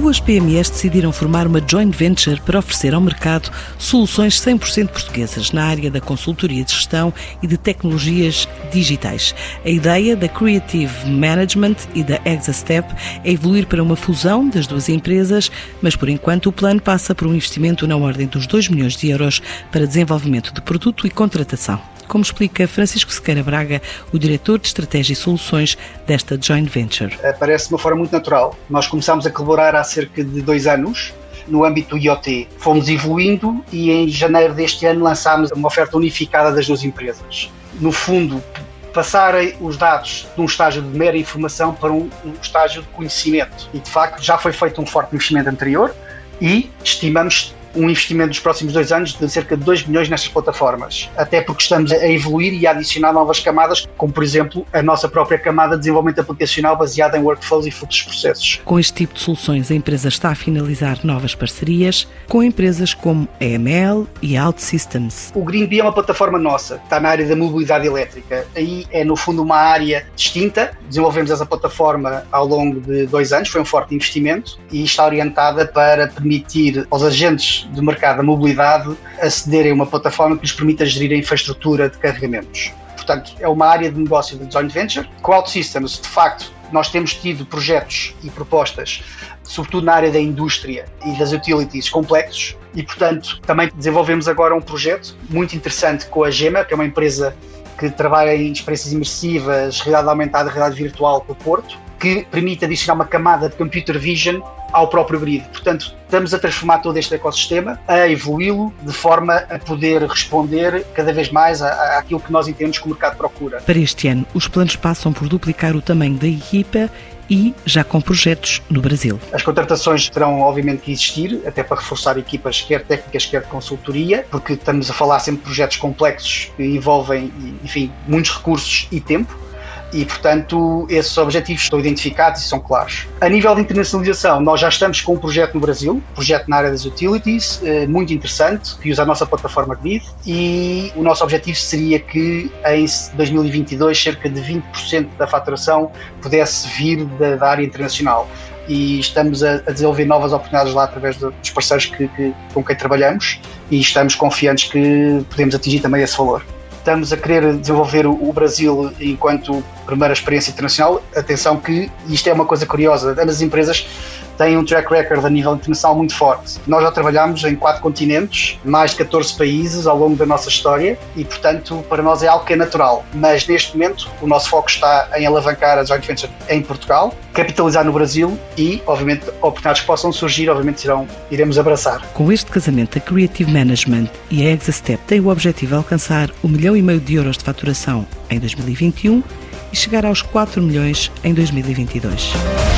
duas PMEs decidiram formar uma joint venture para oferecer ao mercado soluções 100% portuguesas na área da consultoria de gestão e de tecnologias digitais. A ideia da Creative Management e da Exastep é evoluir para uma fusão das duas empresas, mas por enquanto o plano passa por um investimento na ordem dos 2 milhões de euros para desenvolvimento de produto e contratação como explica Francisco Sequeira Braga, o diretor de Estratégia e Soluções desta joint venture. Eh, parece de uma forma muito natural. Nós começámos a colaborar há cerca de dois anos no âmbito do IoT. Fomos evoluindo e em janeiro deste ano lançámos uma oferta unificada das duas empresas. No fundo, passar os dados de um estágio de mera informação para um, um estágio de conhecimento. E de facto já foi feito um forte investimento anterior e estimamos um investimento nos próximos dois anos de cerca de 2 milhões nestas plataformas. Até porque estamos a evoluir e a adicionar novas camadas, como por exemplo a nossa própria camada de desenvolvimento aplicacional baseada em workflows e fluxos de processos. Com este tipo de soluções, a empresa está a finalizar novas parcerias com empresas como a EML e a OutSystems. O GreenBee é uma plataforma nossa, está na área da mobilidade elétrica. Aí é no fundo uma área distinta. Desenvolvemos essa plataforma ao longo de dois anos, foi um forte investimento e está orientada para permitir aos agentes do mercado da mobilidade acederem a uma plataforma que lhes permita gerir a infraestrutura de carregamentos. Portanto, é uma área de negócio de joint venture. Com OutSystems, de facto, nós temos tido projetos e propostas, sobretudo na área da indústria e das utilities complexos, e, portanto, também desenvolvemos agora um projeto muito interessante com a Gema, que é uma empresa que trabalha em experiências imersivas, realidade aumentada, realidade virtual para o Porto, que permite adicionar uma camada de computer vision ao próprio grid. Portanto, estamos a transformar todo este ecossistema, a evoluí-lo de forma a poder responder cada vez mais àquilo que nós entendemos que o mercado procura. Para este ano, os planos passam por duplicar o tamanho da equipa e já com projetos no Brasil. As contratações terão obviamente que existir, até para reforçar equipas quer técnicas, quer de consultoria, porque estamos a falar sempre de projetos complexos que envolvem, enfim, muitos recursos e tempo e, portanto, esses objetivos estão identificados e são claros. A nível de internacionalização, nós já estamos com um projeto no Brasil, um projeto na área das utilities, eh, muito interessante, que usa a nossa plataforma Grid, e o nosso objetivo seria que em 2022 cerca de 20% da faturação pudesse vir da, da área internacional e estamos a, a, desenvolver novas oportunidades lá através dos parceiros que, que, com quem trabalhamos e estamos confiantes que podemos atingir também esse valor estamos a querer desenvolver o Brasil enquanto primeira experiência internacional. Atenção que isto é uma coisa curiosa, as empresas têm um track record a nível internacional muito forte. Nós já trabalhamos em quatro continentes, mais de 14 países ao longo da nossa história e, portanto, para nós é algo que é natural. Mas neste momento o nosso foco está em alavancar a joint venture em Portugal, capitalizar no Brasil e, obviamente, oportunidades que possam surgir, obviamente, irão, iremos abraçar. Com este casamento, a Creative Management e a Exastep têm o objetivo de alcançar um milhão e meio de euros de faturação em 2021 e chegar aos 4 milhões em 2022.